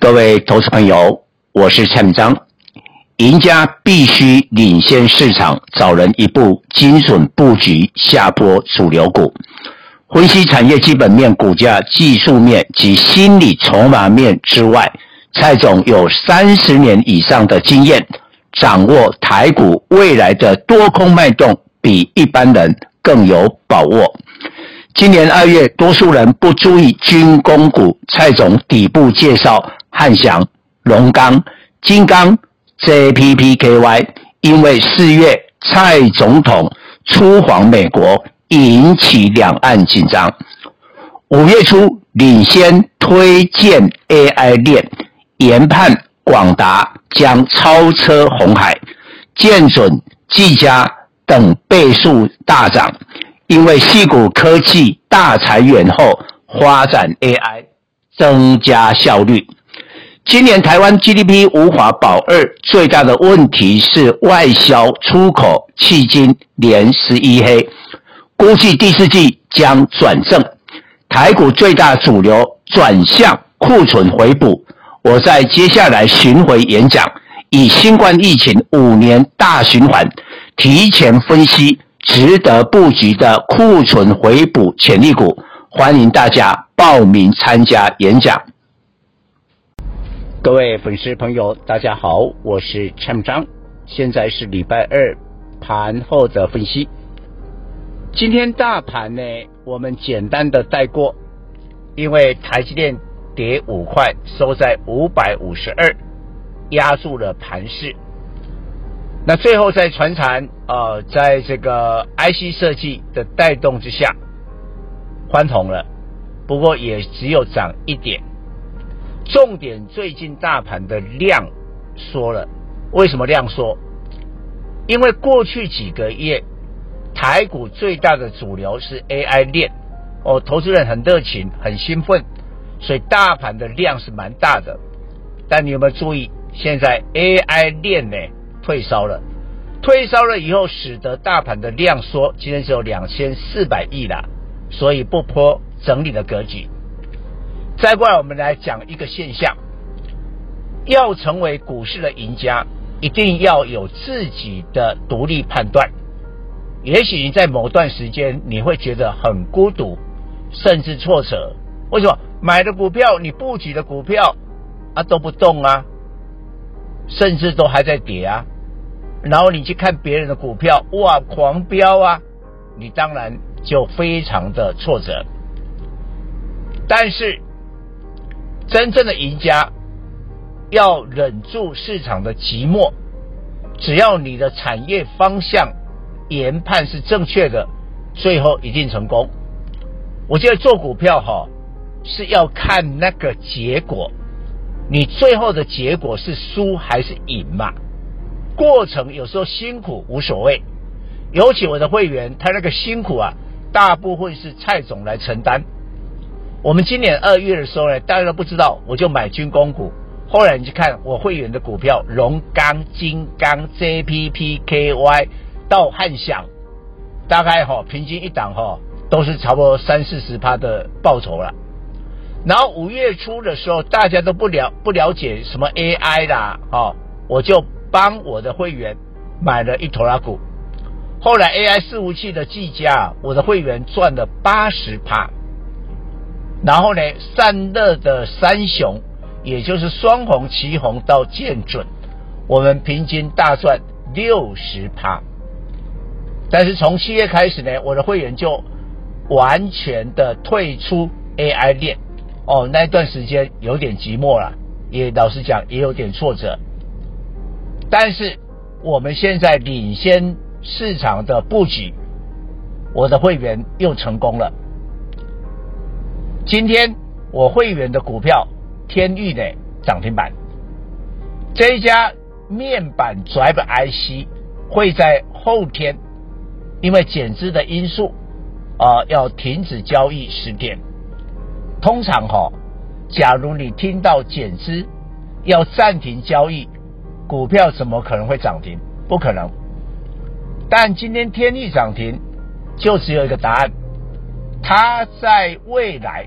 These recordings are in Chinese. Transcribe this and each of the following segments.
各位投资朋友，我是蔡明章。赢家必须领先市场，找人一步精准布局下波主流股，分析产业基本面、股价技术面及心理筹码面之外，蔡总有三十年以上的经验，掌握台股未来的多空脉动，比一般人更有把握。今年二月，多数人不注意军工股，蔡总底部介绍。汉翔、龙刚、金刚、JPPKY，因为四月蔡总统出访美国，引起两岸紧张。五月初领先推荐 AI 链，研判广达将超车红海、建准、技嘉等倍数大涨，因为细谷科技大裁员后，发展 AI，增加效率。今年台湾 GDP 无法保二，最大的问题是外销出口迄今连十一黑，估计第四季将转正。台股最大主流转向库存回补。我在接下来巡回演讲，以新冠疫情五年大循环，提前分析值得布局的库存回补潜力股，欢迎大家报名参加演讲。各位粉丝朋友，大家好，我是陈章，现在是礼拜二盘后的分析。今天大盘呢，我们简单的带过，因为台积电跌五块，收在五百五十二，压住了盘势。那最后在传产呃，在这个 IC 设计的带动之下，欢腾了，不过也只有涨一点。重点，最近大盘的量缩了，为什么量缩？因为过去几个月台股最大的主流是 AI 链，哦，投资人很热情，很兴奋，所以大盘的量是蛮大的。但你有没有注意，现在 AI 链呢退烧了，退烧了以后，使得大盘的量缩，今天只有两千四百亿了，所以不破整理的格局。再过来，我们来讲一个现象：要成为股市的赢家，一定要有自己的独立判断。也许你在某段时间你会觉得很孤独，甚至挫折。为什么？买的股票，你布局的股票啊都不动啊，甚至都还在跌啊。然后你去看别人的股票，哇，狂飙啊，你当然就非常的挫折。但是。真正的赢家要忍住市场的寂寞，只要你的产业方向研判是正确的，最后一定成功。我觉得做股票哈是要看那个结果，你最后的结果是输还是赢嘛？过程有时候辛苦无所谓，尤其我的会员他那个辛苦啊，大部分是蔡总来承担。我们今年二月的时候呢，大家都不知道，我就买军工股。后来你去看我会员的股票，龙钢、金刚、JPPKY 到汉翔，大概哈平均一档哈都是差不多三四十趴的报酬了。然后五月初的时候，大家都不了不了解什么 AI 啦，哦，我就帮我的会员买了一头拉股。后来 AI 伺服器的技嘉，我的会员赚了八十趴。然后呢，散热的三雄，也就是双红、奇红到建准，我们平均大赚六十趴。但是从七月开始呢，我的会员就完全的退出 AI 链，哦，那段时间有点寂寞了，也老实讲也有点挫折。但是我们现在领先市场的布局，我的会员又成功了。今天我会员的股票天域的涨停板，这一家面板 Drive IC 会在后天因为减资的因素啊、要停止交易十天。通常哈，假如你听到减资要暂停交易，股票怎么可能会涨停？不可能。但今天天域涨停，就只有一个答案，它在未来。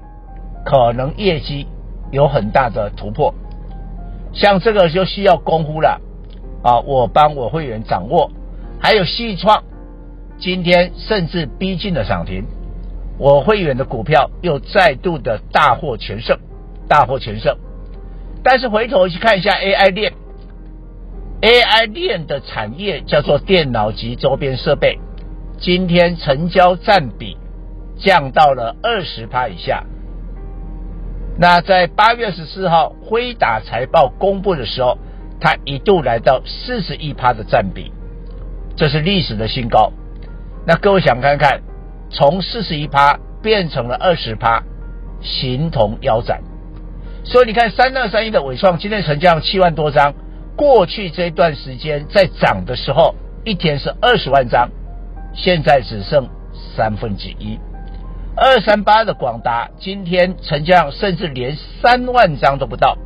可能业绩有很大的突破，像这个就需要功夫了啊！我帮我会员掌握，还有细创，今天甚至逼近了涨停，我会员的股票又再度的大获全胜，大获全胜。但是回头去看一下 AI 链，AI 链的产业叫做电脑及周边设备，今天成交占比降到了二十趴以下。那在八月十四号辉达财报公布的时候，它一度来到四十一趴的占比，这是历史的新高。那各位想看看，从四十一趴变成了二十趴，形同腰斩。所以你看三二三一的伟创今天成交量七万多张，过去这段时间在涨的时候，一天是二十万张，现在只剩三分之一。二三八的广达今天成交量甚至连三万张都不到，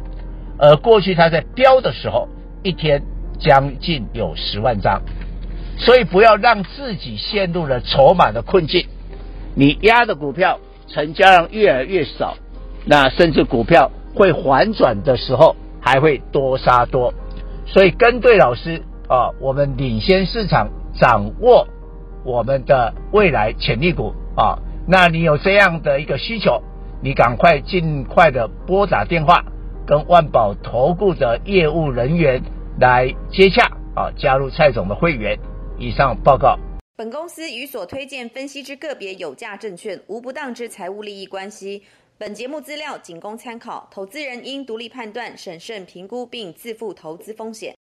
而过去它在飙的时候，一天将近有十万张，所以不要让自己陷入了筹码的困境。你压的股票成交量越来越少，那甚至股票会反转的时候还会多杀多，所以跟对老师啊，我们领先市场，掌握我们的未来潜力股啊。那你有这样的一个需求，你赶快尽快的拨打电话，跟万宝投顾的业务人员来接洽啊，加入蔡总的会员。以上报告。本公司与所推荐分析之个别有价证券无不当之财务利益关系。本节目资料仅供参考，投资人应独立判断、审慎评估并自负投资风险。